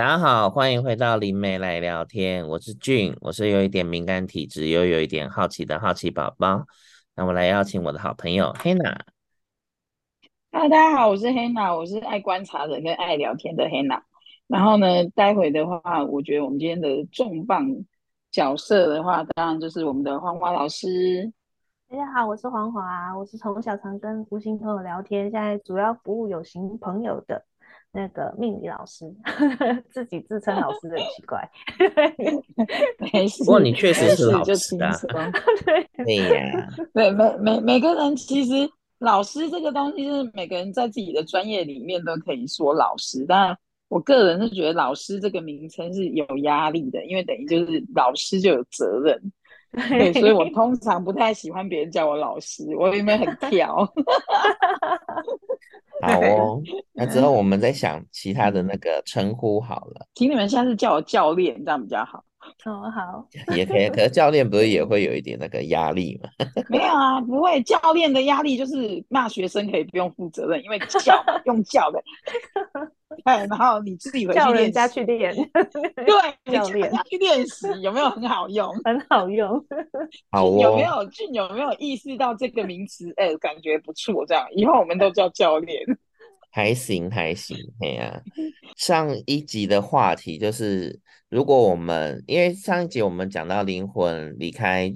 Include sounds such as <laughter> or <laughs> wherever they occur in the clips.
大家好，欢迎回到灵媒来聊天。我是俊，我是有一点敏感体质又有一点好奇的好奇宝宝。那我来邀请我的好朋友 Hannah。Hello，大家好，我是 Hannah，我是爱观察人跟爱聊天的 Hannah。然后呢，待会的话，我觉得我们今天的重磅角色的话，当然就是我们的黄华老师。大家好，我是黄华，我是从小常跟无形朋友聊天，现在主要服务有形朋友的那个命理老师，<laughs> 自己自称老师很奇怪。<laughs> 没事，<laughs> 不过你确实是老师啊。对呀，对每每每个人其实老师这个东西，是每个人在自己的专业里面都可以说老师，但我个人是觉得老师这个名称是有压力的，因为等于就是老师就有责任。对，所以我通常不太喜欢别人叫我老师，我因为很挑。好哦，那之后我们再想其他的那个称呼好了。请你们下次叫我教练，这样比较好。<laughs> 哦，好，也可以。可是教练不是也会有一点那个压力吗？<laughs> 没有啊，不会。教练的压力就是骂学生可以不用负责任，因为教用教的。哎，然后你自己回去叫人 <laughs> 家去练，对，教练去练习有没有很好用？很好用。好哦。有没有俊有没有意识到这个名词？哎，感觉不错，这样以后我们都叫教练。还行还行，哎呀、啊，上一集的话题就是，如果我们因为上一集我们讲到灵魂离开，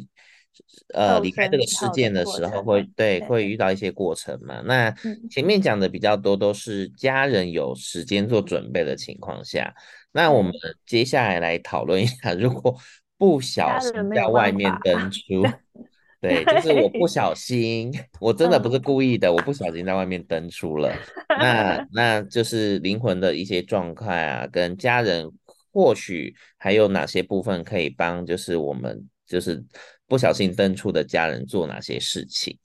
呃，离开这个世界的时候会，会对会遇到一些过程嘛？那前面讲的比较多都是家人有时间做准备的情况下，那我们接下来来讨论一下，如果不小心在外面登出。<laughs> 对，就是我不小心，<laughs> 我真的不是故意的，我不小心在外面登出了。那 <laughs> 那就是灵魂的一些状态啊，跟家人或许还有哪些部分可以帮，就是我们就是不小心登出的家人做哪些事情？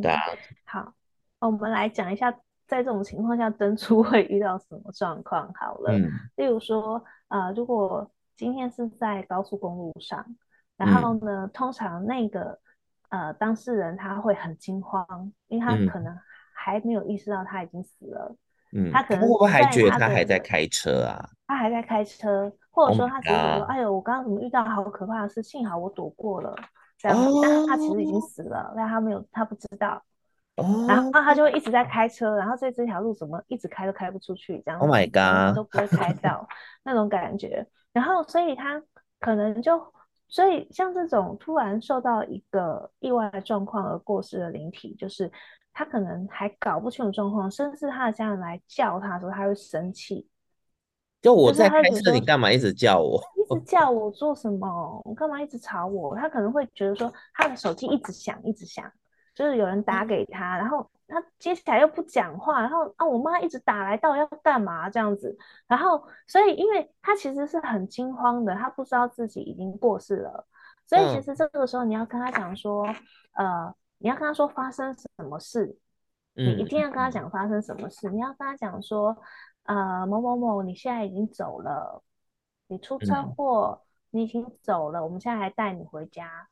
对啊。好，我们来讲一下，在这种情况下登出会遇到什么状况？好了，嗯，例如说，呃，如果今天是在高速公路上，然后呢，嗯、通常那个。呃，当事人他会很惊慌，因为他可能还没有意识到他已经死了。嗯，他可能会不会还觉得他还在开车啊？他还在开车，或者说他觉得说：“ oh、哎呦，我刚刚怎么遇到好可怕的事？幸好我躲过了。”这样，oh、但是他其实已经死了，但他没有，他不知道。Oh、然后他就会一直在开车，然后在这条路怎么一直开都开不出去，这样。Oh my god！都不会开到 <laughs> 那种感觉。然后，所以他可能就。所以，像这种突然受到一个意外状况而过世的灵体，就是他可能还搞不清楚状况，甚至他的家人来叫他的时候，他会生气。就我在开车，你干嘛一直叫我？一直 <laughs> 叫我做什么？我干嘛一直吵我？他可能会觉得说，他的手机一直响，一直响，就是有人打给他，然后。他接起来又不讲话，然后啊，我妈一直打来，到底要干嘛这样子？然后，所以，因为他其实是很惊慌的，他不知道自己已经过世了，所以其实这个时候你要跟他讲说，嗯、呃，你要跟他说发生什么事，嗯、你一定要跟他讲发生什么事，你要跟他讲说，呃，某某某，你现在已经走了，你出车祸，嗯、你已经走了，我们现在还带你回家，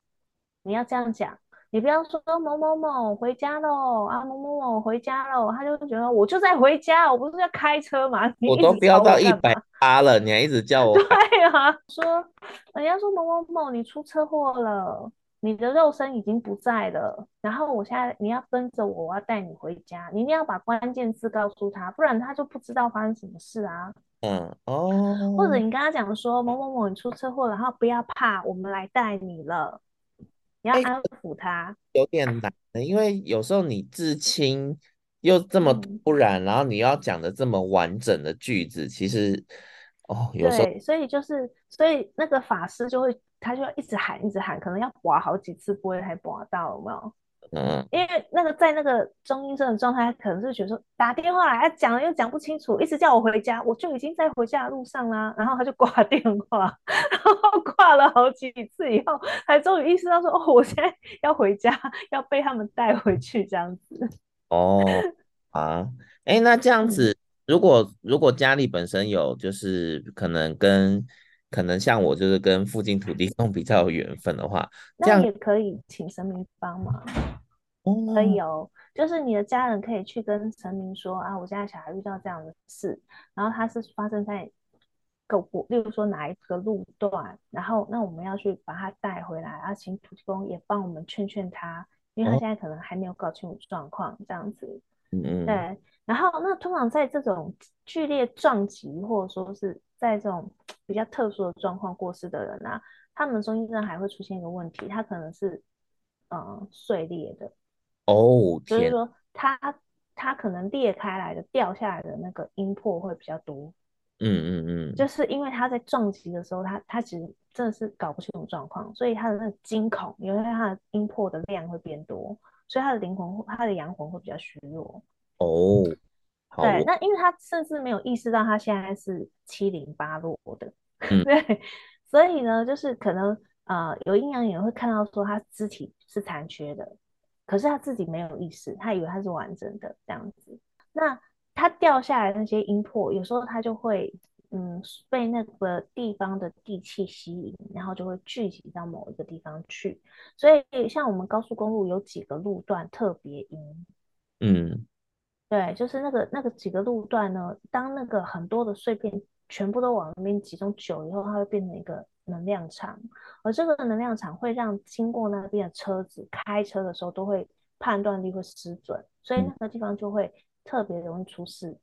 你要这样讲。你不要说某某某回家喽啊，某某某回家喽，他就觉得我就在回家，我不是要开车吗？<laughs> 我都飙到一百八了，你还一直叫 <laughs> 我。对啊，说人家说某某某你出车祸了，你的肉身已经不在了，然后我现在你要跟着我，我要带你回家，你一定要把关键字告诉他，不然他就不知道发生什么事啊。嗯哦，或者你跟他讲说某某某你出车祸了，然后不要怕，我们来带你了。你要安抚他，有点难，因为有时候你至亲又这么突然，嗯、然后你要讲的这么完整的句子，其实哦，有时候对，所以就是，所以那个法师就会，他就要一直喊，一直喊，可能要拔好几次，不会才拔到，有没有？嗯，因为那个在那个中医生的状态，可能是觉得说打电话来，他讲了又讲不清楚，一直叫我回家，我就已经在回家的路上啦。然后他就挂电话，<laughs> 然后挂了好几次以后，才终于意识到说，哦，我现在要回家，要被他们带回去这样子。<laughs> 哦啊，哎，那这样子，如果如果家里本身有，就是可能跟。可能像我就是跟附近土地公比较有缘分的话，这样那也可以请神明帮忙。哦，可以哦，就是你的家人可以去跟神明说啊，我家小孩遇到这样的事，然后他是发生在个过，例如说哪一个路段，然后那我们要去把他带回来，然后请土地公也帮我们劝劝他，因为他现在可能还没有搞清楚状况，这样子。嗯嗯。对，然后那通常在这种剧烈撞击，或者说是在这种比较特殊的状况过世的人啊，他们中间还会出现一个问题，他可能是嗯碎裂的。哦，所以说他他可能裂开来的掉下来的那个音魄会比较多。嗯嗯嗯，就是因为他在撞击的时候，他他其实真的是搞不清楚状况，所以他的那个惊恐，因为他的音魄的量会变多，所以他的灵魂，他的阳魂会比较虚弱。哦，对，那因为他甚至没有意识到他现在是七零八落的，嗯、<laughs> 对，所以呢，就是可能呃有阴阳眼会看到说他肢体是残缺的，可是他自己没有意识，他以为他是完整的这样子，那。他掉下来那些阴魄，有时候他就会，嗯，被那个地方的地气吸引，然后就会聚集到某一个地方去。所以，像我们高速公路有几个路段特别阴，嗯，对，就是那个那个几个路段呢，当那个很多的碎片全部都往那边集中久以后，它会变成一个能量场，而这个能量场会让经过那边的车子开车的时候都会判断力会失准，所以那个地方就会。特别容易出事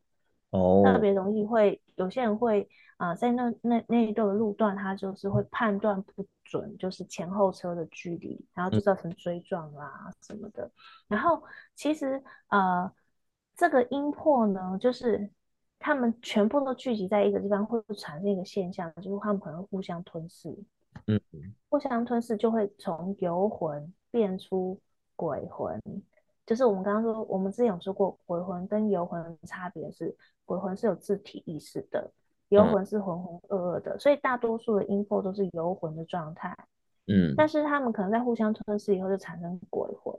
哦，特别容易会有些人会啊、呃，在那那那一段的路段，他就是会判断不准，就是前后车的距离，然后就造成追撞啦什么的。嗯、然后其实呃，这个音魄呢，就是他们全部都聚集在一个地方，会产生一个现象，就是他们可能互相吞噬，嗯，互相吞噬就会从游魂变出鬼魂。就是我们刚刚说，我们之前有说过，鬼魂跟游魂的差别是，鬼魂是有自体意识的，游魂是浑浑噩噩的，所以大多数的阴魄都是游魂的状态。嗯，但是他们可能在互相吞噬以后就产生鬼魂。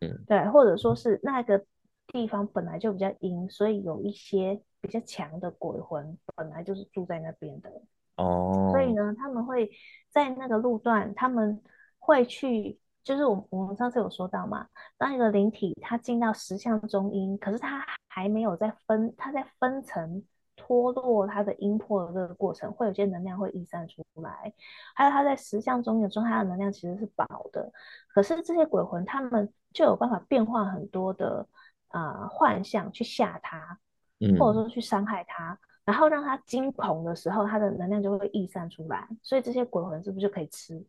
嗯，对，或者说是那个地方本来就比较阴，所以有一些比较强的鬼魂本来就是住在那边的。哦，所以呢，他们会在那个路段，他们会去。就是我我们上次有说到嘛，当一个灵体它进到石像中阴，可是它还没有在分，它在分层脱落它的阴魄的这个过程，会有些能量会溢散出来。还有它在石像中阴的时候，它的能量其实是薄的，可是这些鬼魂他们就有办法变化很多的啊、呃、幻象去吓他，或者说去伤害他，然后让他惊恐的时候，他的能量就会溢散出来。所以这些鬼魂是不是就可以吃？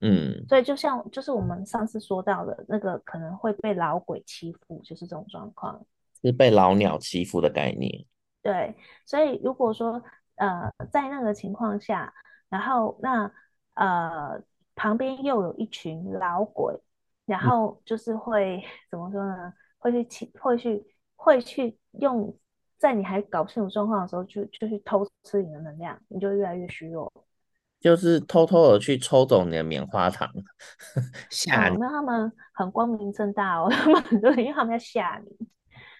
嗯，所以就像就是我们上次说到的那个可能会被老鬼欺负，就是这种状况，是被老鸟欺负的概念。对，所以如果说呃在那个情况下，然后那呃旁边又有一群老鬼，然后就是会、嗯、怎么说呢？会去起，会去会去用在你还搞不清楚状况的时候，就就去偷吃你的能量，你就越来越虚弱。就是偷偷的去抽走你的棉花糖，<laughs> 吓你。那、哦、他们很光明正大哦，<laughs> 他们很多，因为他们要吓你，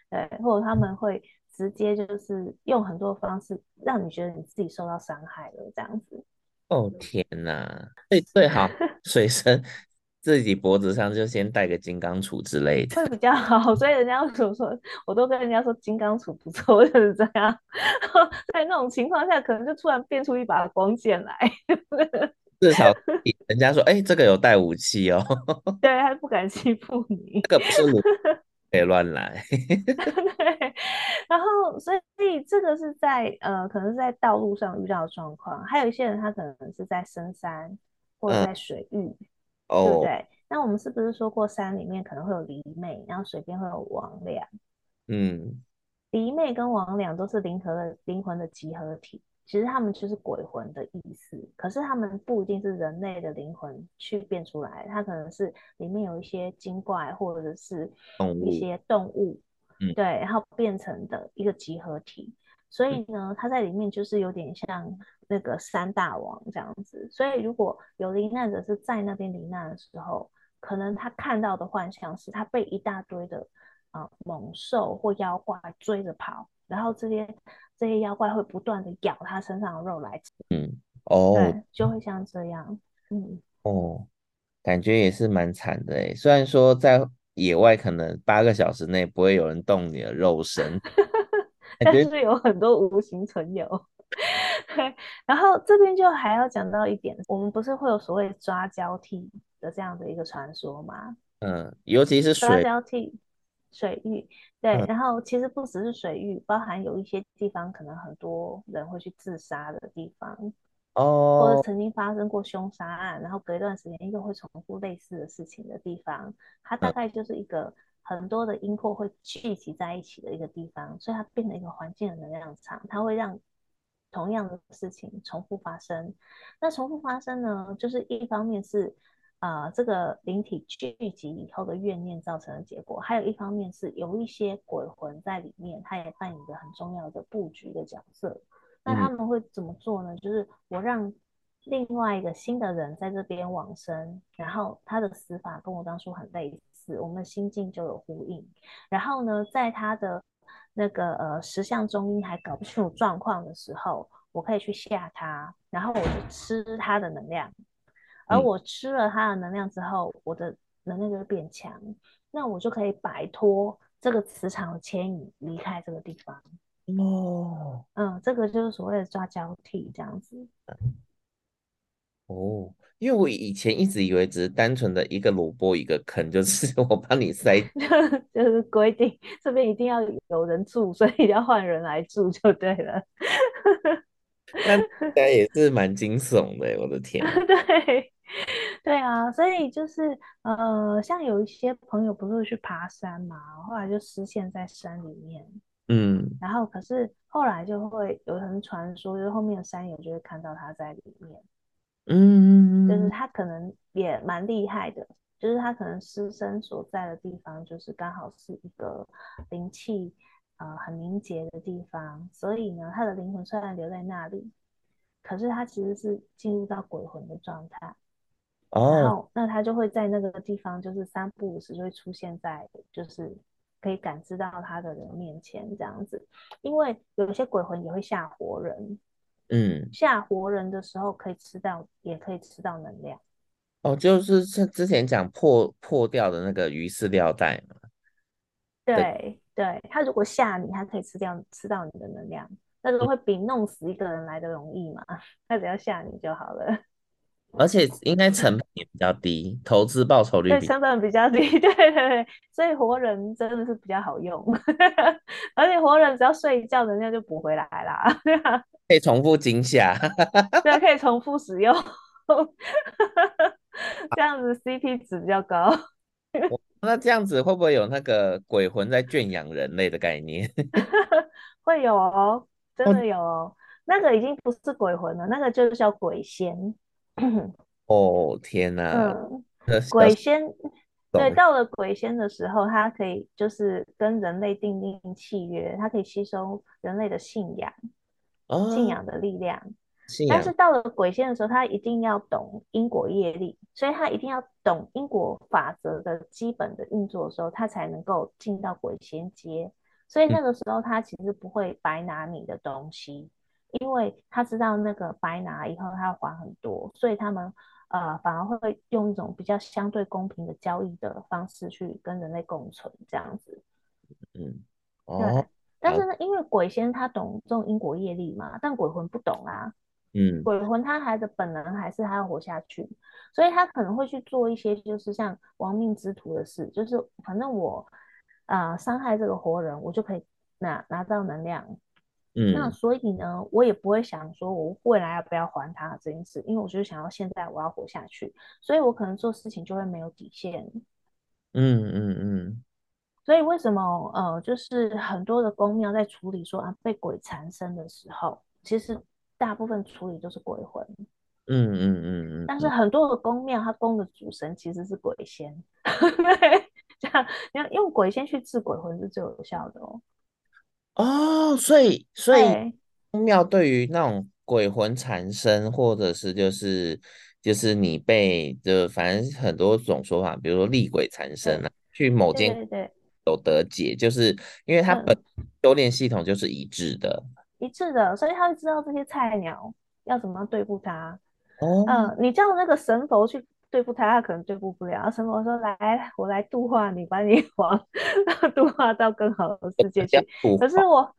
对，或者他们会直接就是用很多方式让你觉得你自己受到伤害了，这样子。哦天哪，最最好随身。自己脖子上就先戴个金刚杵之类的，会比较好。所以人家说说，<laughs> 我都跟人家说金刚杵不错，就是这样。<laughs> 在那种情况下，可能就突然变出一把光剑来。<laughs> 至少人家说，哎、欸，这个有带武器哦。对，他不敢欺负你。这个不是你可以乱来。对。然后，所以这个是在呃，可能是在道路上遇到的状况。还有一些人，他可能是在深山或者在水域。嗯对不对？那我们是不是说过山里面可能会有离魅，然后水边会有魍魎？嗯，离魅跟魍魎都是灵和的灵魂的集合体，其实他们就是鬼魂的意思。可是他们不一定是人类的灵魂去变出来，它可能是里面有一些精怪或者是一些动物，嗯，对，然后变成的一个集合体。所以呢，它在里面就是有点像那个三大王这样子。所以如果有罹难者是在那边罹难的时候，可能他看到的幻象是他被一大堆的啊、呃、猛兽或妖怪追着跑，然后这些这些妖怪会不断的咬他身上的肉来吃。嗯，哦，对，就会像这样。嗯，哦，感觉也是蛮惨的诶。虽然说在野外可能八个小时内不会有人动你的肉身。<laughs> 但是有很多无形存有，对，然后这边就还要讲到一点，我们不是会有所谓抓交替的这样的一个传说吗？嗯，尤其是水抓交替水域，对、嗯，然后其实不只是水域，包含有一些地方可能很多人会去自杀的地方。哦，或者曾经发生过凶杀案，然后隔一段时间又会重复类似的事情的地方，它大概就是一个很多的阴魄会聚集在一起的一个地方，所以它变成一个环境的能量场，它会让同样的事情重复发生。那重复发生呢，就是一方面是啊、呃、这个灵体聚集以后的怨念造成的结果，还有一方面是有一些鬼魂在里面，它也扮演着很重要的布局的角色。那他们会怎么做呢？就是我让另外一个新的人在这边往生，然后他的死法跟我当初很类似，我们的心境就有呼应。然后呢，在他的那个呃十相中医还搞不清楚状况的时候，我可以去吓他，然后我就吃他的能量。而我吃了他的能量之后，我的能量就会变强，那我就可以摆脱这个磁场的牵引，离开这个地方。哦，嗯，这个就是所谓的抓交替这样子。哦，因为我以前一直以为只是单纯的一个萝卜一个坑，就是 <laughs> 我帮你塞，<laughs> 就是规定这边一定要有人住，所以要换人来住就对了。那应该也是蛮惊悚的，我的天。<laughs> 对，对啊，所以就是呃，像有一些朋友不是去爬山嘛，后来就失陷在山里面。嗯，然后可是后来就会有人传说，就是后面的山友就会看到他在里面，嗯，就是他可能也蛮厉害的，就是他可能尸身所在的地方，就是刚好是一个灵气呃很凝结的地方，所以呢，他的灵魂虽然留在那里，可是他其实是进入到鬼魂的状态，哦，然后那他就会在那个地方，就是三不五时就会出现在就是。可以感知到他的人面前这样子，因为有些鬼魂也会吓活人，嗯，吓活人的时候可以吃到，也可以吃到能量。哦，就是像之前讲破破掉的那个鱼饲料袋嘛。对对，对，他如果吓你，他可以吃掉吃到你的能量，那个会比弄死一个人来的容易嘛？<laughs> 他只要吓你就好了。而且应该成本 <laughs> 也比较低，投资报酬率比对，成本比较低，<laughs> 对对对，所以活人真的是比较好用，<laughs> 而且活人只要睡一觉，人家就补回来啦，可以重复惊吓，对，可以重复使用，这样子 CP 值比较高。那这样子会不会有那个鬼魂在圈养人类的概念？会有哦，真的有哦，那个已经不是鬼魂了，那个就是叫鬼仙。<clears throat> 哦天哪！嗯，鬼仙，对，到了鬼仙的时候，他可以就是跟人类订定契约，他可以吸收人类的信仰，哦、信仰的力量。但是到了鬼仙的时候，他一定要懂因果业力，所以他一定要懂因果法则的基本的运作的时候，他才能够进到鬼仙阶。所以那个时候，他其实不会白拿你的东西。因为他知道那个白拿以后他要还很多，所以他们呃反而会用一种比较相对公平的交易的方式去跟人类共存这样子。嗯，哦，对。但是呢，因为鬼仙他懂这种因果业力嘛，但鬼魂不懂啊。嗯。鬼魂他还的本能还是他要活下去，所以他可能会去做一些就是像亡命之徒的事，就是反正我啊伤害这个活人，我就可以拿拿到能量。嗯，那所以呢，我也不会想说我未来要不要还他这件事，因为我就是想要现在我要活下去，所以我可能做事情就会没有底线。嗯嗯嗯。所以为什么呃，就是很多的宫庙在处理说啊被鬼缠身的时候，其实大部分处理都是鬼魂。嗯嗯嗯嗯。但是很多的宫庙，它供的主神其实是鬼仙。<laughs> 对，这样你要用鬼仙去治鬼魂是最有效的哦。哦，所以所以庙对于那种鬼魂缠身，或者是就是就是你被就反正很多种说法，比如说厉鬼缠身啊，去某间有得解，就是因为它本修炼系统就是一致的，一致的，所以他会知道这些菜鸟要怎么样对付他。哦，嗯，你叫那个神佛去。对付他，他可能对付不了。神佛说：“来，我来度化你，把你 <laughs> 往度化到更好的世界去。”可是我，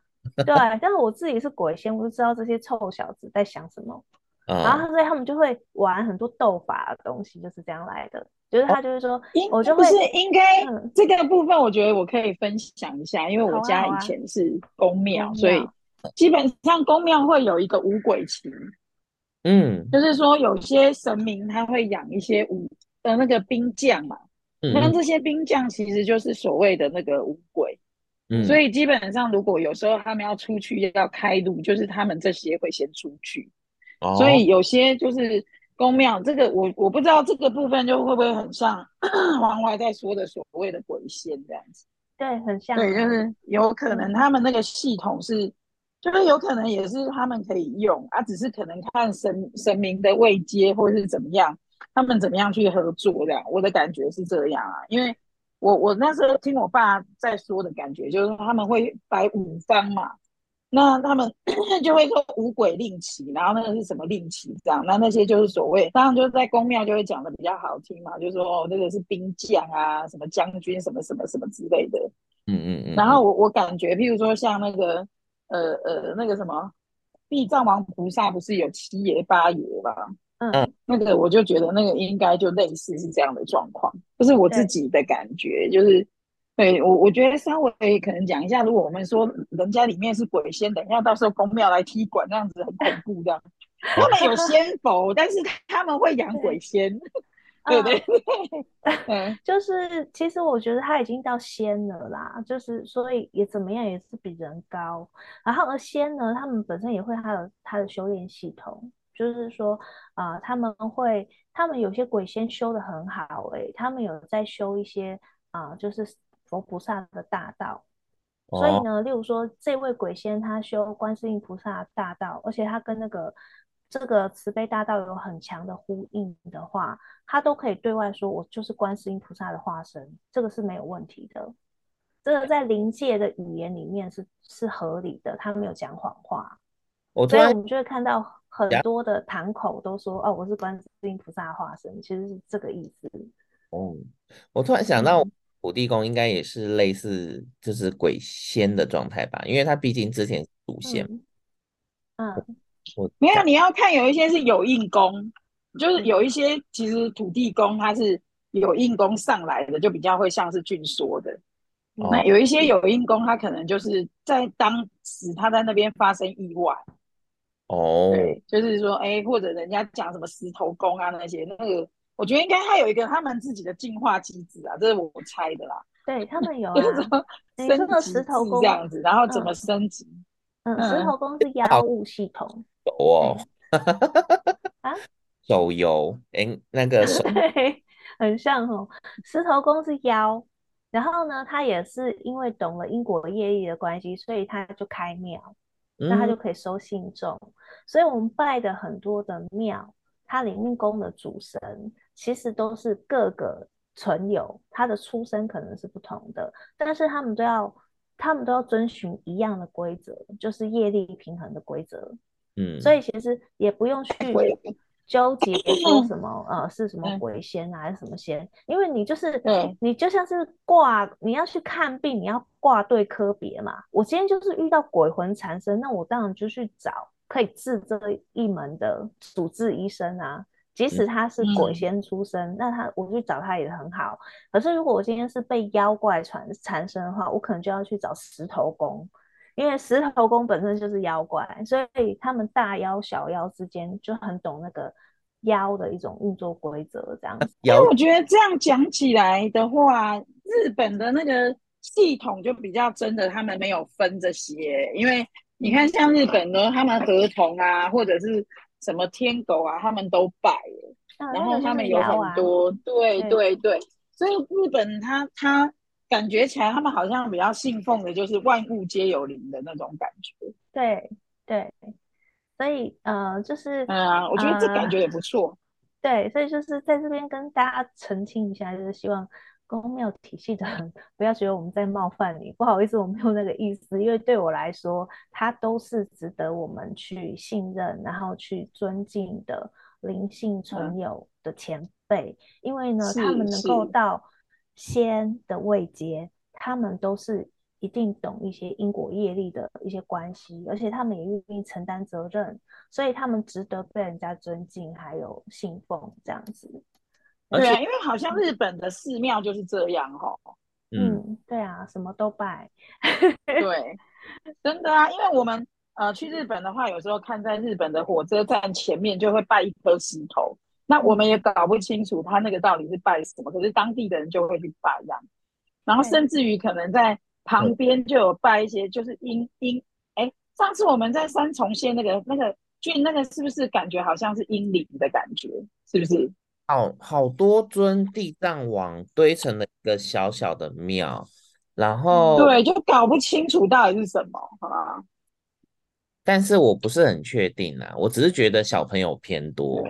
对，但是我自己是鬼仙，我就知道这些臭小子在想什么。<laughs> 嗯、然后所以他们就会玩很多斗法的东西，就是这样来的。就是他就是说，哦、我就会不是应该、嗯、这个部分，我觉得我可以分享一下，因为我家以前是宫庙，所以基本上宫庙会有一个五鬼旗。嗯，就是说有些神明他会养一些武的那个兵将嘛，那、嗯、这些兵将其实就是所谓的那个五鬼。嗯，所以基本上如果有时候他们要出去要开路，就是他们这些会先出去。哦、所以有些就是。宫庙这个我我不知道这个部分就会不会很像 <clears throat> 黄淮在说的所谓的鬼仙这样子？对，很像。对，就是有可能他们那个系统是，就是有可能也是他们可以用啊，只是可能看神神明的位阶或是怎么样，他们怎么样去合作这样。我的感觉是这样啊，因为我我那时候听我爸在说的感觉，就是他们会摆五方嘛。那他们 <coughs> 就会说五鬼令旗，然后那个是什么令旗这样？那那些就是所谓，当然就是在宫庙就会讲的比较好听嘛，就是说哦，那个是兵将啊，什么将军，什么什么什么之类的。嗯嗯嗯。然后我我感觉，譬如说像那个呃呃那个什么地藏王菩萨，不是有七爷八爷吗？嗯。那个我就觉得那个应该就类似是这样的状况，就是我自己的感觉，就是。对我，我觉得稍微可能讲一下，如果我们说人家里面是鬼仙，等一下到时候公庙来踢馆，那样子很恐怖这样。他们有仙佛，但是他们会养鬼仙，对对对。嗯，<laughs> <laughs> 就是其实我觉得他已经到仙了啦，就是所以也怎么样也是比人高。然后而仙呢，他们本身也会还有他的修炼系统，就是说啊、呃，他们会，他们有些鬼仙修的很好诶、欸，他们有在修一些啊、呃，就是。佛菩萨的大道，所以呢，例如说这位鬼仙他修观世音菩萨的大道，而且他跟那个这个慈悲大道有很强的呼应的话，他都可以对外说，我就是观世音菩萨的化身，这个是没有问题的。这个在灵界的语言里面是是合理的，他没有讲谎话。所以我们就会看到很多的堂口都说，哦，我是观世音菩萨的化身，其实是这个意思。哦，我突然想到。土地公应该也是类似，就是鬼仙的状态吧，因为他毕竟之前祖先。嗯，我没有，你要看有一些是有硬功，就是有一些其实土地公他是有硬功上来的，就比较会像是俊说的。哦、那有一些有硬功，他可能就是在当时他在那边发生意外。哦，对，就是说，哎、欸，或者人家讲什么石头公啊那些那个。我觉得应该他有一个他们自己的进化机制啊，这是我猜的啦。对他们有啊，什么升级石头公这样子，然后怎么升级？嗯，嗯石头公是妖物系统。有哦。<laughs> 啊？手游？哎，那个手 <laughs> 对，很像哦。石头公是妖，然后呢，他也是因为懂了因果业力的关系，所以他就开庙，那、嗯、他就可以收信众。所以我们拜的很多的庙。它里面供的主神其实都是各个存有，他的出身可能是不同的，但是他们都要，他们都要遵循一样的规则，就是业力平衡的规则。嗯，所以其实也不用去纠结 <clears throat> 说什么呃是什么鬼仙啊还是什么仙，因为你就是你就像是挂，你要去看病，你要挂对科别嘛。我今天就是遇到鬼魂缠身，那我当然就去找。可以治这一门的主治医生啊，即使他是鬼仙出身，嗯、那他我去找他也很好。可是如果我今天是被妖怪缠缠身的话，我可能就要去找石头公，因为石头公本身就是妖怪，所以他们大妖小妖之间就很懂那个妖的一种运作规则，这样子。因为我觉得这样讲起来的话，日本的那个系统就比较真的，他们没有分这些，因为。你看，像日本呢，他们合同啊，或者是什么天狗啊，他们都拜，啊、然后他们有很多，啊、对对对，所以日本他他感觉起来，他们好像比较信奉的就是万物皆有灵的那种感觉。对对，所以呃，就是嗯、啊，我觉得这感觉也不错、呃。对，所以就是在这边跟大家澄清一下，就是希望。宫庙体系的人 <laughs> 不要觉得我们在冒犯你，不好意思，我没有那个意思。因为对我来说，他都是值得我们去信任，然后去尊敬的灵性存有的前辈。嗯、因为呢，他们能够到仙的位阶，他们都是一定懂一些因果业力的一些关系，而且他们也愿意承担责任，所以他们值得被人家尊敬，还有信奉这样子。对啊，因为好像日本的寺庙就是这样哦。嗯，对啊，什么都拜。对，<laughs> 真的啊，因为我们呃去日本的话，有时候看在日本的火车站前面就会拜一颗石头，那我们也搞不清楚他那个到底是拜什么，可是当地的人就会去拜这样。然后甚至于可能在旁边就有拜一些，就是阴阴。哎，上次我们在三重县那个那个郡那个，是不是感觉好像是阴灵的感觉？是不是？好好多尊地藏王堆成了一个小小的庙，然后对，就搞不清楚到底是什么啊。但是我不是很确定啊，我只是觉得小朋友偏多，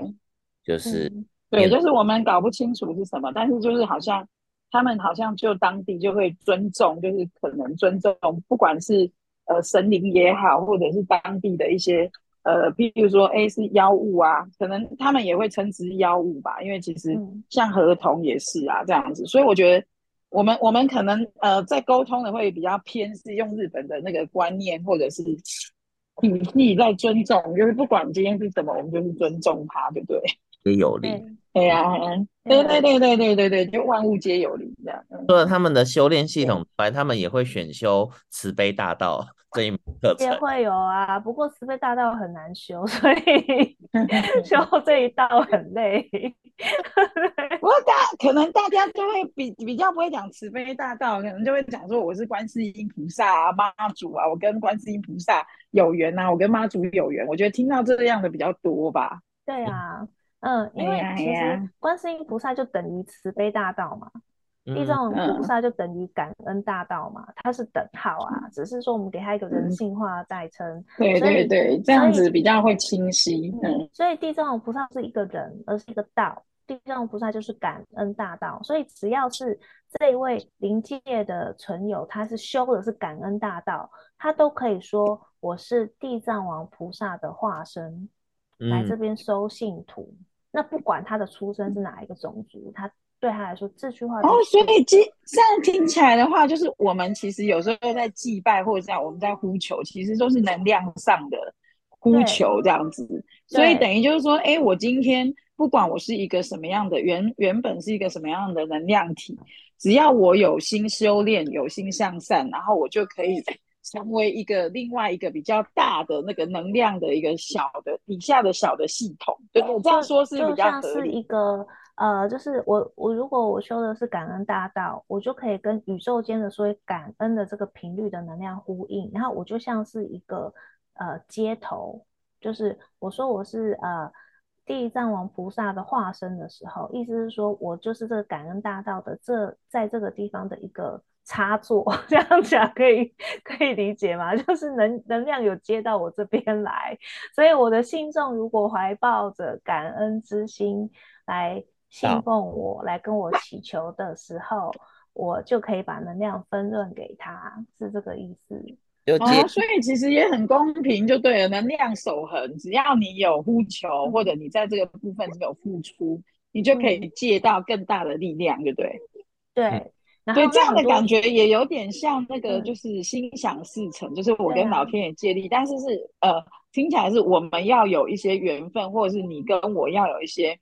就是、嗯、对，就是我们搞不清楚是什么，但是就是好像他们好像就当地就会尊重，就是可能尊重，不管是呃神灵也好，或者是当地的一些。呃，譬如说，，A，是妖物啊，可能他们也会称之妖物吧，因为其实像河童也是啊，这样子，所以我觉得我们我们可能呃在沟通的会比较偏是用日本的那个观念或者是体系在尊重，就是不管今天是什么，我们就是尊重他，对不对？也有理，对呀，对对对对对对对，就万物皆有灵这样。除了他们的修炼系统，反正他们也会选修慈悲大道。这一课程也会有啊，不过慈悲大道很难修，<laughs> 所以 <laughs> 修这一道很累。<laughs> 不过大可能大家就会比比较不会讲慈悲大道，可能就会讲说我是观世音菩萨啊、妈祖啊，我跟观世音菩萨有缘啊，我跟妈祖有缘。我觉得听到这样的比较多吧。对啊，嗯，因为其实观世音菩萨就等于慈悲大道嘛。地藏王菩萨就等于感恩大道嘛，它是等号啊，只是说我们给他一个人性化的代称。对对对，这样子比较会清晰。嗯，所以地藏王菩萨是一个人，而是一个道。地藏王菩萨就是感恩大道，所以只要是这一位灵界的存有，他是修的是感恩大道，他都可以说我是地藏王菩萨的化身，来这边收信徒。那不管他的出身是哪一个种族，他。对他来说，这句话哦，所以这这样听起来的话，就是我们其实有时候在祭拜或者这样，我们在呼求，其实都是能量上的呼求这样子。所以等于就是说，哎，我今天不管我是一个什么样的原原本是一个什么样的能量体，只要我有心修炼，有心向善，然后我就可以成为一个另外一个比较大的那个能量的一个小的底下的小的系统。对，我这样说是比较合理。是一个。呃，就是我我如果我修的是感恩大道，我就可以跟宇宙间的所谓感恩的这个频率的能量呼应，然后我就像是一个呃接头，就是我说我是呃地藏王菩萨的化身的时候，意思是说我就是这个感恩大道的这在这个地方的一个插座，<laughs> 这样讲可以可以理解吗？<laughs> 就是能能量有接到我这边来，所以我的信众如果怀抱着感恩之心来。信奉我来跟我祈求的时候，我就可以把能量分润给他，是这个意思。哦，所以其实也很公平，就对了。能量守恒，只要你有呼求，嗯、或者你在这个部分有付出，你就可以借到更大的力量，对不对？对，然后对这样的感觉也有点像那个，就是心想事成，嗯、就是我跟老天爷借力，啊、但是是呃，听起来是我们要有一些缘分，或者是你跟我要有一些。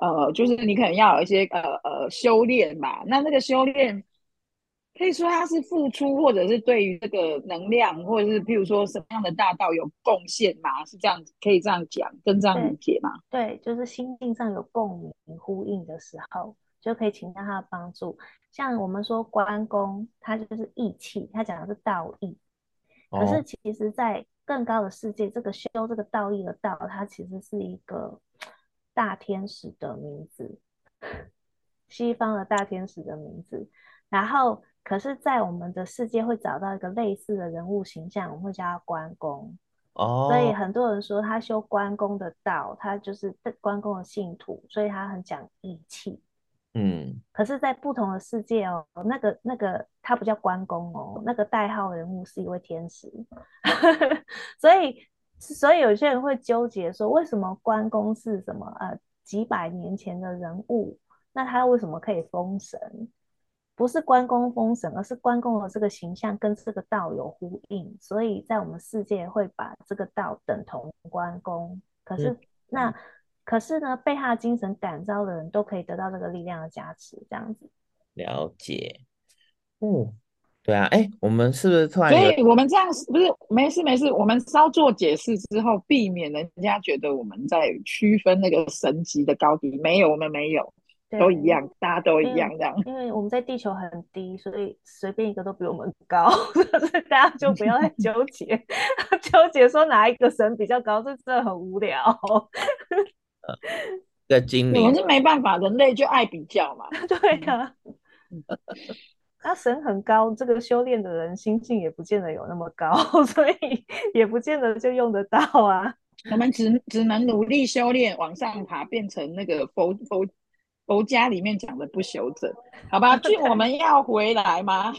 呃，就是你可能要有一些呃呃修炼吧，那那个修炼可以说它是付出，或者是对于这个能量，或者是譬如说什么样的大道有贡献嘛，是这样子，可以这样讲，跟这样理解吗？对，就是心境上有共鸣呼应的时候，就可以请到他的帮助。像我们说关公，他就是义气，他讲的是道义。可是其实，在更高的世界，这个修这个道义的道，它其实是一个。大天使的名字，西方的大天使的名字，然后可是，在我们的世界会找到一个类似的人物形象，我们会叫他关公。哦，所以很多人说他修关公的道，他就是关公的信徒，所以他很讲义气。嗯，可是，在不同的世界哦，那个那个他不叫关公哦，那个代号人物是一位天使，<laughs> 所以。所以有些人会纠结说，为什么关公是什么呃几百年前的人物，那他为什么可以封神？不是关公封神，而是关公的这个形象跟这个道有呼应，所以在我们世界会把这个道等同关公。可是、嗯、那可是呢，被他的精神感召的人都可以得到这个力量的加持，这样子。了解。嗯，对啊，哎，我们是不是突然？所以我们这样不是没事没事，我们稍作解释之后，避免人家觉得我们在区分那个神级的高低。没有，我们没有。都一样，大家都一样这样。因为我们在地球很低，所以随便一个都比我们高，所 <laughs> 以大家就不要再纠结，<laughs> 纠结说哪一个神比较高，这真的很无聊。呃，个精灵，我们是没办法，人类就爱比较嘛。<laughs> 对呀、啊，那神很高，这个修炼的人心境也不见得有那么高，<laughs> 所以也不见得就用得到啊。我们只只能努力修炼，往上爬，变成那个佛佛。佛家里面讲的不修者，好吧？<laughs> 就我们要回来吗？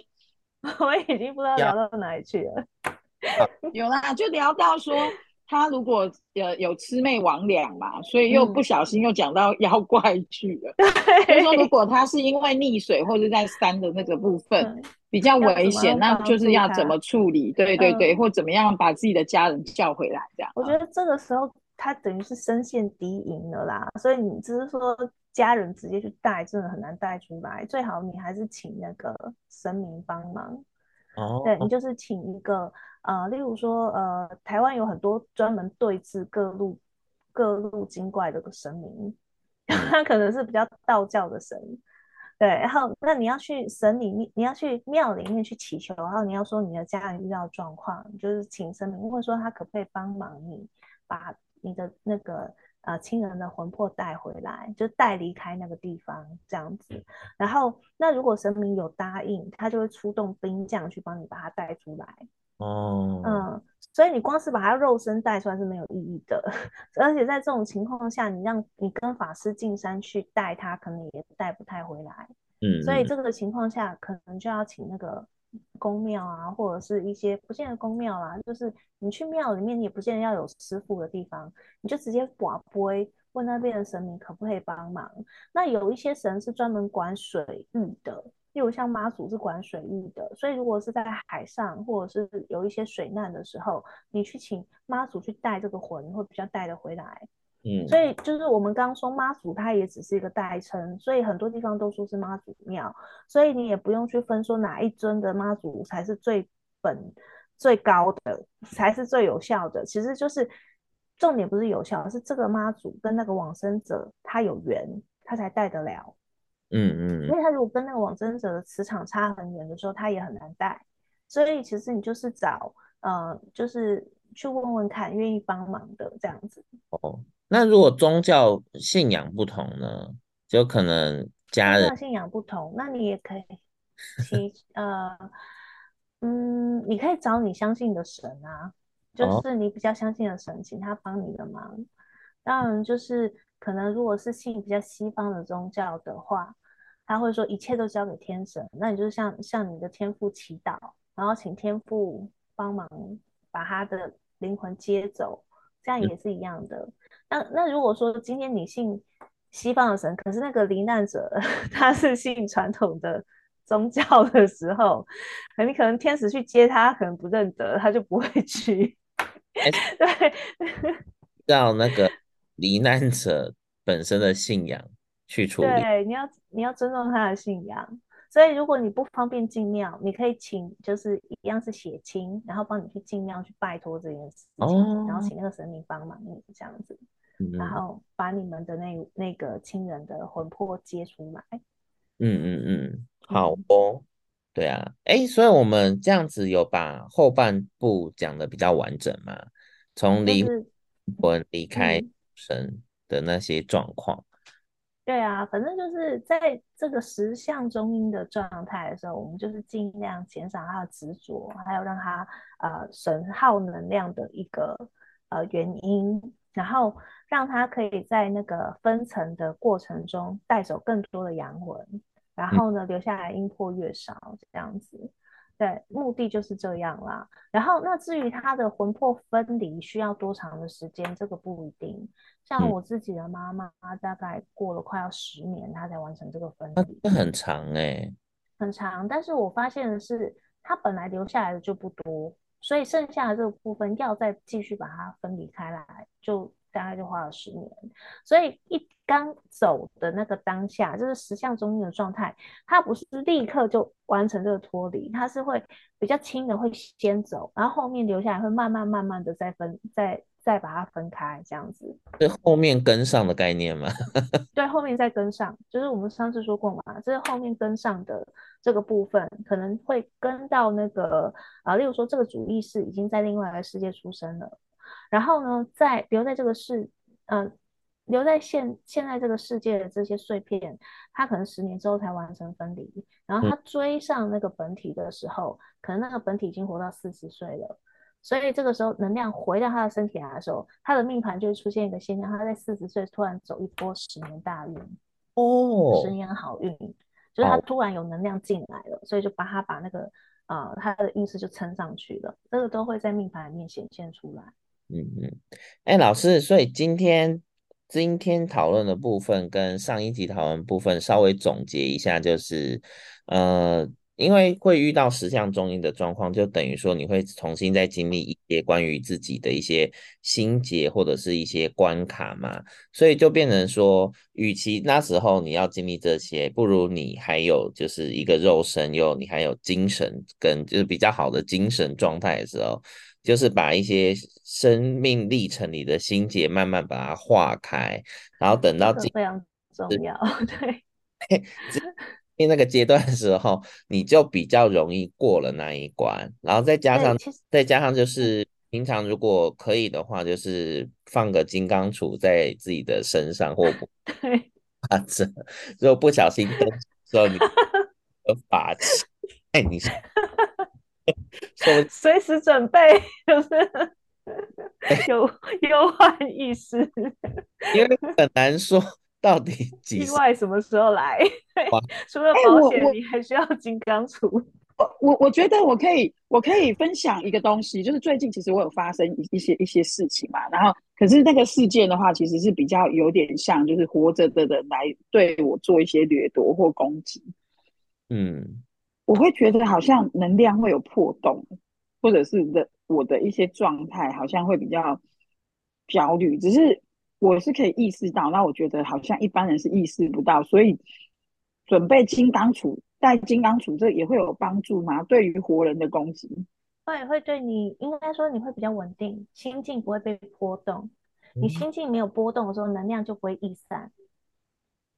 <laughs> 我已经不知道聊到哪里去了。有啦，就聊到说他如果有有魑魅魍魉嘛，所以又不小心又讲到妖怪去了。<laughs> 所以说，如果他是因为溺水或者在山的那个部分比较危险，那就是要怎么处理？对对对，或怎么样把自己的家人叫回来？这样。我觉得这个时候他等于是深陷敌营了啦，所以你只是说。家人直接去带，真的很难带出来。最好你还是请那个神明帮忙。哦，对，你就是请一个呃，例如说呃，台湾有很多专门对峙各路各路精怪的神明，<laughs> 他可能是比较道教的神。对，然后那你要去神里面，你要去庙里面去祈求，然后你要说你的家人遇到状况，就是请神明，或者说他可不可以帮忙你把你的那个。呃，亲人的魂魄带回来，就带离开那个地方这样子。然后，那如果神明有答应，他就会出动兵将去帮你把他带出来。哦，嗯，所以你光是把他肉身带出来是没有意义的。<laughs> 而且在这种情况下，你让你跟法师进山去带他，可能也带不太回来。嗯，所以这个情况下，可能就要请那个。宫庙啊，或者是一些不见得宫庙啦，就是你去庙里面，也不见得要有师傅的地方，你就直接跋杯问那边的神明可不可以帮忙。那有一些神是专门管水域的，例如像妈祖是管水域的，所以如果是在海上或者是有一些水难的时候，你去请妈祖去带这个魂，会比较带得回来。嗯，所以就是我们刚刚说妈祖，它也只是一个代称，所以很多地方都说是妈祖庙，所以你也不用去分说哪一尊的妈祖才是最本最高的，才是最有效的。其实就是重点不是有效，是这个妈祖跟那个往生者他有缘，他才带得了。嗯嗯，因为他如果跟那个往生者的磁场差很远的时候，他也很难带。所以其实你就是找呃，就是去问问看愿意帮忙的这样子。哦。那如果宗教信仰不同呢？就可能家人信仰不同，那你也可以其呃，嗯，你可以找你相信的神啊，就是你比较相信的神，请他帮你的忙。当然，就是可能如果是信比较西方的宗教的话，他会说一切都交给天神，那你就向向你的天父祈祷，然后请天父帮忙把他的灵魂接走，这样也是一样的。嗯那那如果说今天你信西方的神，可是那个罹难者 <laughs> 他是信传统的宗教的时候，你可能天使去接他，可能不认得，他就不会去。欸、<laughs> 对，<laughs> 让那个罹难者本身的信仰去处理。对，你要你要尊重他的信仰。所以如果你不方便进庙，你可以请就是一样是血亲，然后帮你去进庙去拜托这件事情，哦、然后请那个神明帮忙你这样子。然后把你们的那那个亲人的魂魄接出来。嗯嗯嗯，好哦。对啊，哎，所以我们这样子有把后半部讲的比较完整嘛？从离婚离开神的那些状况。嗯。对啊，反正就是在这个十相中阴的状态的时候，我们就是尽量减少他的执着，还有让他呃损耗能量的一个呃原因。然后让他可以在那个分层的过程中带走更多的阳魂，然后呢，留下来阴魄越少这样子，对，目的就是这样啦。然后那至于他的魂魄分离需要多长的时间，这个不一定。像我自己的妈妈，大概过了快要十年，她才完成这个分离，那很长哎、欸。很长，但是我发现的是，她本来留下来的就不多，所以剩下的这个部分要再继续把它分离开来，就大概就花了十年。所以一刚走的那个当下，就是十相中阴的状态，它不是立刻就完成这个脱离，它是会比较轻的会先走，然后后面留下来会慢慢慢慢的再分再。再把它分开，这样子是后面跟上的概念吗？<laughs> 对，后面再跟上，就是我们上次说过嘛，这是后面跟上的这个部分，可能会跟到那个啊，例如说这个主意识已经在另外一个世界出生了，然后呢，在留在这个世，嗯、呃，留在现现在这个世界的这些碎片，它可能十年之后才完成分离，然后它追上那个本体的时候，嗯、可能那个本体已经活到四十岁了。所以这个时候，能量回到他的身体来的时候，他的命盘就会出现一个现象，他在四十岁突然走一波十年大运哦，十年好运，就是他突然有能量进来了，所以就把他把那个呃他的运势就撑上去了，这个都会在命盘里面显现出来。嗯嗯，哎，老师，所以今天今天讨论的部分跟上一集讨论部分稍微总结一下，就是呃。因为会遇到十相中阴的状况，就等于说你会重新再经历一些关于自己的一些心结或者是一些关卡嘛，所以就变成说，与其那时候你要经历这些，不如你还有就是一个肉身，又你还有精神跟就是比较好的精神状态的时候，就是把一些生命历程里的心结慢慢把它化开，然后等到这个非常重要，<laughs> 对。<laughs> 那个阶段的时候，你就比较容易过了那一关，然后再加上再加上就是平常如果可以的话，就是放个金刚杵在自己的身上或不，<laughs> 对，啊，这如果不小心登 <laughs> 时候你的法器，哎，你 <laughs> 说随时准备，就是有忧患意识，因为很难说。到底 <laughs> 几意外什么时候来？除了保险，欸、你还需要金刚杵。<laughs> 我我我觉得我可以，我可以分享一个东西，就是最近其实我有发生一一些一些事情嘛。然后，可是那个事件的话，其实是比较有点像，就是活着的人来对我做一些掠夺或攻击。嗯，我会觉得好像能量会有破洞，或者是的我的一些状态好像会比较焦虑，只是。我是可以意识到，那我觉得好像一般人是意识不到，所以准备金刚杵，带金刚杵，这也会有帮助吗？对于活人的攻击，会会对你，应该说你会比较稳定，心境不会被波动。你心境没有波动的时候，能量就不会逸散。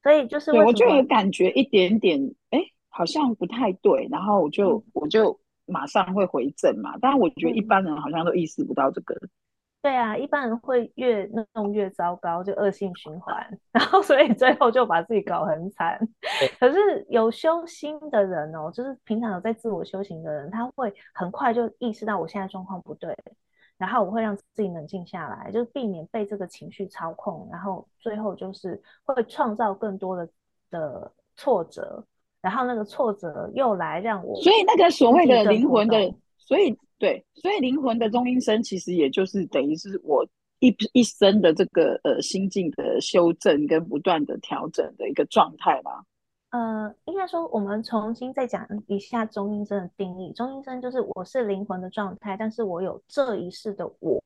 所以就是，我就有感觉一点点，哎，好像不太对，然后我就、嗯、我就马上会回正嘛。但是我觉得一般人好像都意识不到这个。对啊，一般人会越弄越糟糕，就恶性循环，<laughs> 然后所以最后就把自己搞很惨。可是有修心的人哦，就是平常有在自我修行的人，他会很快就意识到我现在状况不对，然后我会让自己冷静下来，就是避免被这个情绪操控，然后最后就是会创造更多的的挫折，然后那个挫折又来让我，所以那个所谓的灵魂的，所以。对，所以灵魂的中阴身其实也就是等于是我一一生的这个呃心境的修正跟不断的调整的一个状态吧。呃，应该说我们重新再讲一下中阴身的定义。中阴身就是我是灵魂的状态，但是我有这一世的我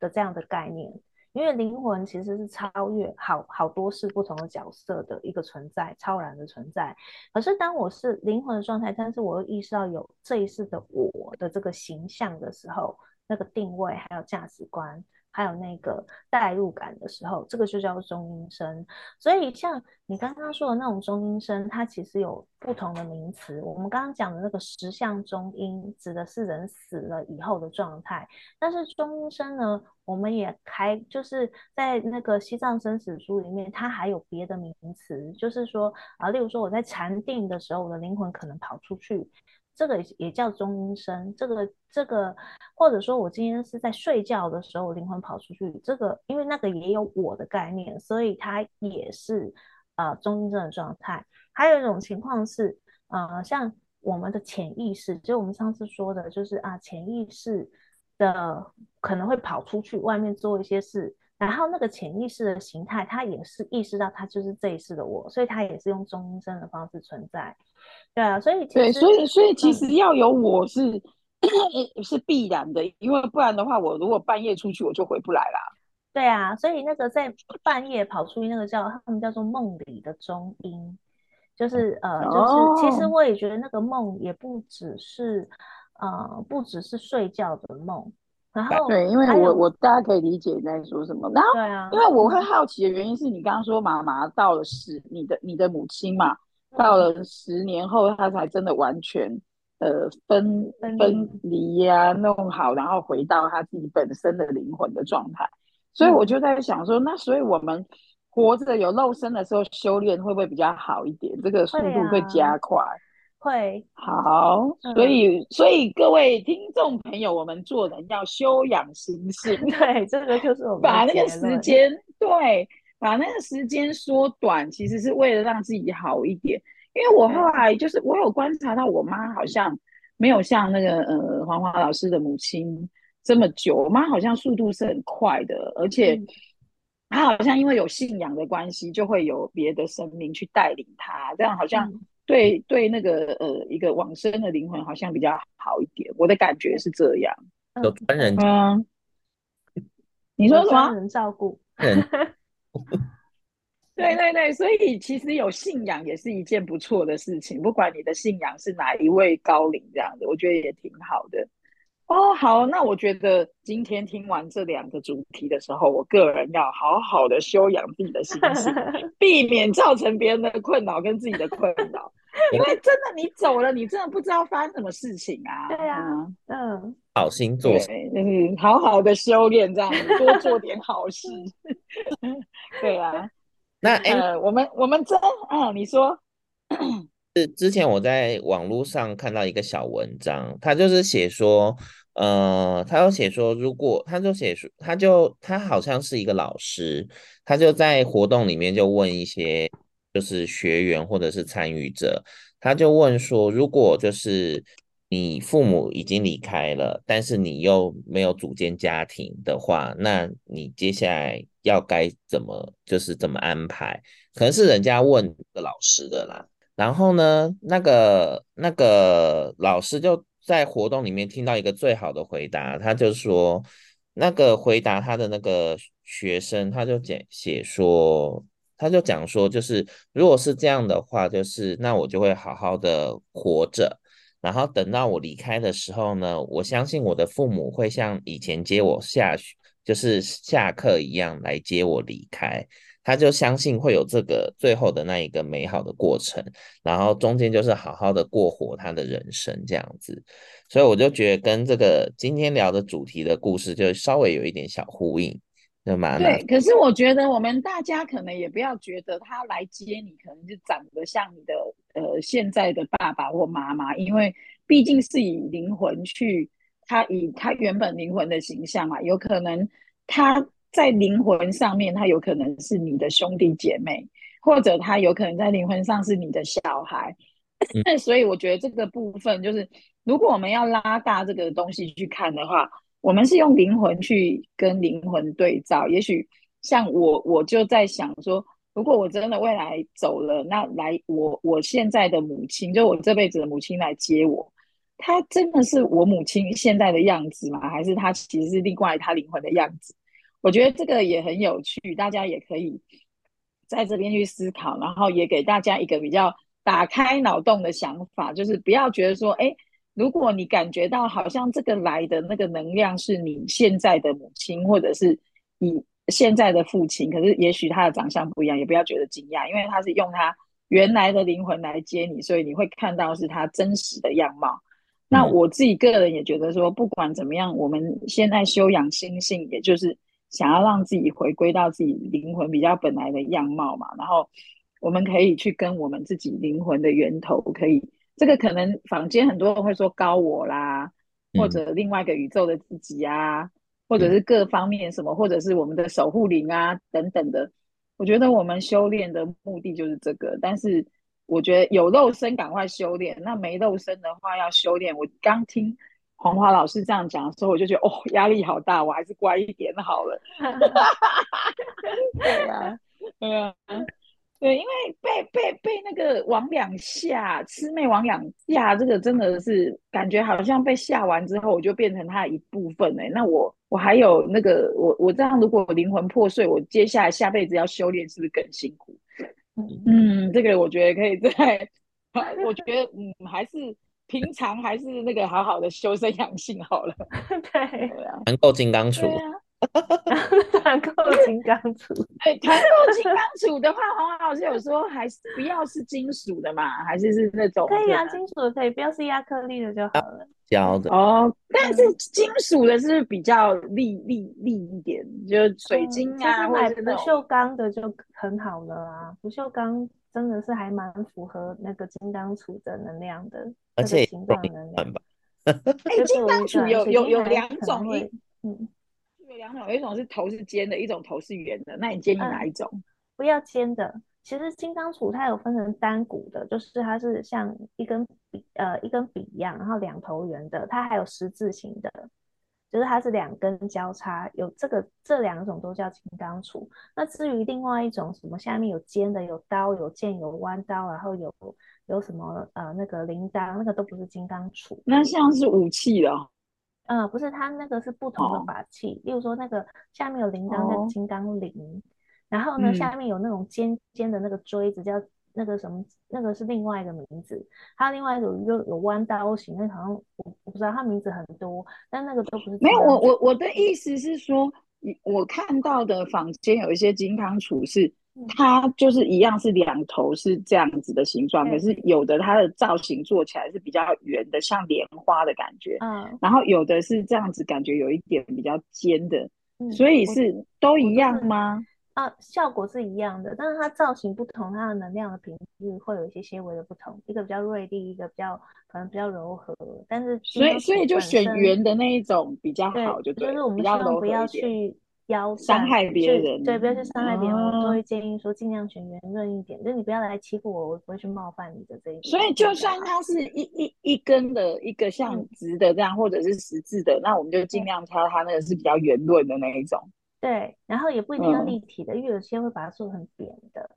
的这样的概念。因为灵魂其实是超越好好多世不同的角色的一个存在，超然的存在。可是当我是灵魂的状态，但是我又意识到有这一世的我的这个形象的时候，那个定位还有价值观。还有那个代入感的时候，这个就叫做中阴身。所以像你刚刚说的那种中阴身，它其实有不同的名词。我们刚刚讲的那个十相中阴，指的是人死了以后的状态。但是中阴身呢，我们也开就是在那个西藏生死书里面，它还有别的名词，就是说啊，例如说我在禅定的时候，我的灵魂可能跑出去。这个也叫中阴身，这个这个，或者说我今天是在睡觉的时候，灵魂跑出去，这个因为那个也有我的概念，所以它也是呃中阴身的状态。还有一种情况是，呃，像我们的潜意识，就我们上次说的，就是啊，潜意识的可能会跑出去外面做一些事，然后那个潜意识的形态，它也是意识到它就是这一世的我，所以它也是用中阴身的方式存在。对啊，所以对，所以所以其实要有我是、嗯、<clears throat> 是必然的，因为不然的话，我如果半夜出去，我就回不来啦。对啊，所以那个在半夜跑出去那个叫他们叫做梦里的中音，就是呃，就是、哦、其实我也觉得那个梦也不只是呃，不只是睡觉的梦。然后对，因为我我大家可以理解你在说什么。然后对啊，因为我会好奇的原因是你刚刚说妈妈到了十，你的你的母亲嘛，到了十年后，他才真的完全呃分分离呀、啊，弄好，然后回到他自己本身的灵魂的状态。所以我就在想说，那所以我们活着有肉身的时候修炼会不会比较好一点？这个速度会加快。会好，所以、嗯、所以各位听众朋友，我们做人要修养心性。<laughs> 对，这个就是我们把那个时间，对，把那个时间缩短，其实是为了让自己好一点。因为我后来就是我有观察到，我妈好像没有像那个呃黄华老师的母亲这么久。我妈好像速度是很快的，而且她好像因为有信仰的关系，就会有别的神明去带领她，这样好像、嗯。对对，那个呃，一个往生的灵魂好像比较好一点，我的感觉是这样。有专人，嗯，你说什么？专人照顾。<laughs> 对对对，所以其实有信仰也是一件不错的事情，不管你的信仰是哪一位高龄这样子，我觉得也挺好的。哦，好，那我觉得今天听完这两个主题的时候，我个人要好好的修养自己的心性，<laughs> 避免造成别人的困扰跟自己的困扰。<laughs> 因为真的，你走了，你真的不知道发生什么事情啊。对啊，嗯，好心做事，嗯，好好的修炼，这样多做点好事。<laughs> 对啊，那呃，我们我们真，嗯，你说。是之前我在网络上看到一个小文章，他就是写说，呃，他有写说，如果他就写说，他就他好像是一个老师，他就在活动里面就问一些就是学员或者是参与者，他就问说，如果就是你父母已经离开了，但是你又没有组建家庭的话，那你接下来要该怎么就是怎么安排？可能是人家问个老师的啦。然后呢，那个那个老师就在活动里面听到一个最好的回答，他就说，那个回答他的那个学生，他就写写说，他就讲说，就是如果是这样的话，就是那我就会好好的活着，然后等到我离开的时候呢，我相信我的父母会像以前接我下学，就是下课一样来接我离开。他就相信会有这个最后的那一个美好的过程，然后中间就是好好的过活他的人生这样子，所以我就觉得跟这个今天聊的主题的故事就稍微有一点小呼应，对吗？对，可是我觉得我们大家可能也不要觉得他来接你，可能就长得像你的呃现在的爸爸或妈妈，因为毕竟是以灵魂去，他以他原本灵魂的形象嘛，有可能他。在灵魂上面，他有可能是你的兄弟姐妹，或者他有可能在灵魂上是你的小孩。嗯、<laughs> 所以我觉得这个部分就是，如果我们要拉大这个东西去看的话，我们是用灵魂去跟灵魂对照。也许像我，我就在想说，如果我真的未来走了，那来我我现在的母亲，就我这辈子的母亲来接我，她真的是我母亲现在的样子吗？还是她其实是另外她灵魂的样子？我觉得这个也很有趣，大家也可以在这边去思考，然后也给大家一个比较打开脑洞的想法，就是不要觉得说，哎，如果你感觉到好像这个来的那个能量是你现在的母亲，或者是你现在的父亲，可是也许他的长相不一样，也不要觉得惊讶，因为他是用他原来的灵魂来接你，所以你会看到是他真实的样貌。那我自己个人也觉得说，不管怎么样，我们现在修养心性，也就是。想要让自己回归到自己灵魂比较本来的样貌嘛，然后我们可以去跟我们自己灵魂的源头，可以这个可能坊间很多人会说高我啦，或者另外一个宇宙的自己啊，或者是各方面什么，或者是我们的守护灵啊等等的。我觉得我们修炼的目的就是这个，但是我觉得有肉身赶快修炼，那没肉身的话要修炼。我刚听。黄华老师这样讲的时候，我就觉得哦，压力好大，我还是乖一点好了。<laughs> <laughs> 对呀、啊，对呀、啊，对，因为被被被那个往两下，魑魅魍魎吓，这个真的是感觉好像被吓完之后，我就变成他的一部分哎。那我我还有那个我我这样，如果灵魂破碎，我接下来下辈子要修炼，是不是更辛苦？嗯，这个我觉得可以在，我觉得嗯，还是平常还是那个好好的修身养性好了。<laughs> 对，能够金刚杵。团购金刚杵。对，团购金刚杵的话，黄老师有说还是不要是金属的嘛，还是是那种可以啊，金属的可以，不要是亚克力的就好了。胶的哦，但是金属的是比较利利利一点？就是水晶啊，或者是不锈钢的就很好了啊。不锈钢真的是还蛮符合那个金刚杵的能量的，而且形状能量吧。<laughs> 哎，金刚杵有有有两种，<laughs> 嗯。有两种，有一种是头是尖的，一种头是圆的。那你建议哪一种？嗯、不要尖的。其实金刚杵它有分成单股的，就是它是像一根笔，呃，一根笔一样，然后两头圆的。它还有十字形的，就是它是两根交叉。有这个这两种都叫金刚杵。那至于另外一种什么，下面有尖的，有刀，有剑，有弯刀，然后有有什么呃那个铃铛，那个都不是金刚杵。那像是武器了。嗯，不是，它那个是不同的法器。例如说，那个下面有铃铛叫金刚铃，然后呢，下面有那种尖尖的那个锥子叫那个什么，那个是另外一个名字。还有另外一种又有弯刀型，那好像我我不知道，它名字很多，但那个都不是。没有，我我我的意思是说，我看到的坊间有一些金刚杵是。它就是一样是两头是这样子的形状，可是有的它的造型做起来是比较圆的，像莲花的感觉。嗯，然后有的是这样子，感觉有一点比较尖的，所以是都一样吗？啊，效果是一样的，但是它造型不同，它的能量的频率会有一些些微的不同，一个比较锐利，一个比较可能比较柔和。但是所以所以就选圆的那一种比较好，就对，就是我们希望不要去。要伤害别人，对，不要去伤害别人，我都会建议说尽量选圆润一点，就你不要来欺负我，我不会去冒犯你的这一点。所以就算它是一一一根的一个像直的这样，或者是十字的，那我们就尽量挑它那个是比较圆润的那一种。对，然后也不一定要立体的，因为有些会把它做成扁的，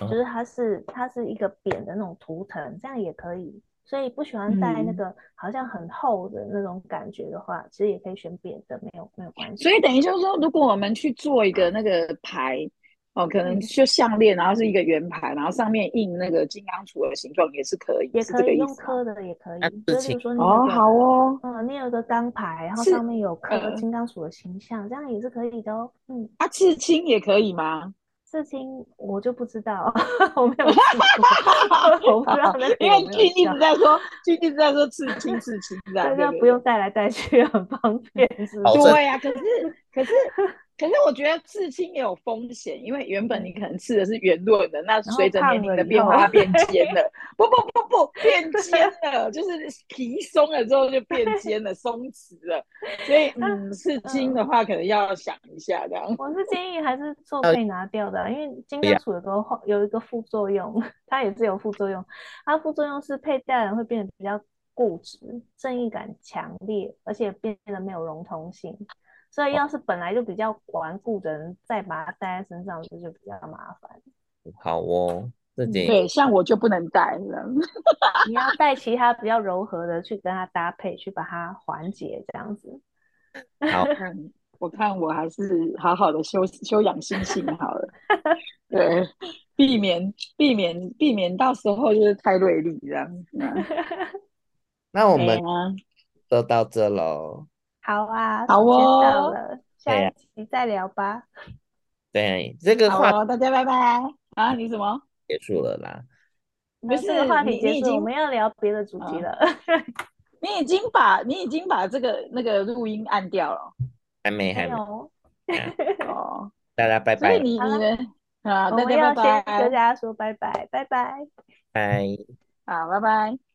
就是它是它是一个扁的那种图腾，这样也可以。所以不喜欢戴那个好像很厚的那种感觉的话，嗯、其实也可以选扁的，没有没有关系。所以等于就是说，如果我们去做一个那个牌，哦，可能就项链，然后是一个圆牌，然后上面印那个金刚杵的形状，也是可以，也可以用刻的，也可以。就是说你哦，好哦，嗯，你有个钢牌，然后上面有刻金刚杵的形象，这样也是可以的哦。嗯，啊，刺青也可以吗？刺青我就不知道，<laughs> 我没有试过，我不知道 <laughs> 那因为君一直在说，君一直在说刺青刺青，大家不用带来带去，很方便，是吧？对呀，可是可是。可是我觉得刺青也有风险，因为原本你可能刺的是圆润的，那随着年龄的变化变 <laughs> 尖了。不不不不，变尖了，就是皮松了之后就变尖了，松弛了。所以 <laughs> 嗯，刺青的话可能要想一下这样。我是建议还是做可以拿掉的，因为金刚杵有个有一个副作用，它也是有副作用。它副作用是佩戴人会变得比较固执，正义感强烈，而且变得没有融通性。所以，要是本来就比较顽固的人，再把它戴在身上，这就比较麻烦。好哦，这点对，像我就不能戴了。<laughs> 你要戴其他比较柔和的去跟它搭配，去把它缓解，这样子。好，<laughs> 我看我还是好好的修修养心性好了。<laughs> 对，避免避免避免到时候就是太锐利这样。那我们就到这喽。好啊，好哦，到了，下一期再聊吧。对，这个话题大家拜拜啊！你什么结束了啦？不是话题结束，我们要聊别的主题了。<laughs> 你已经把你已经把这个那个录音按掉了，还没还没 <laughs> 哦。大家拜拜。所以你你们啊，我们要先跟大家说拜拜，拜拜，拜。好，拜拜。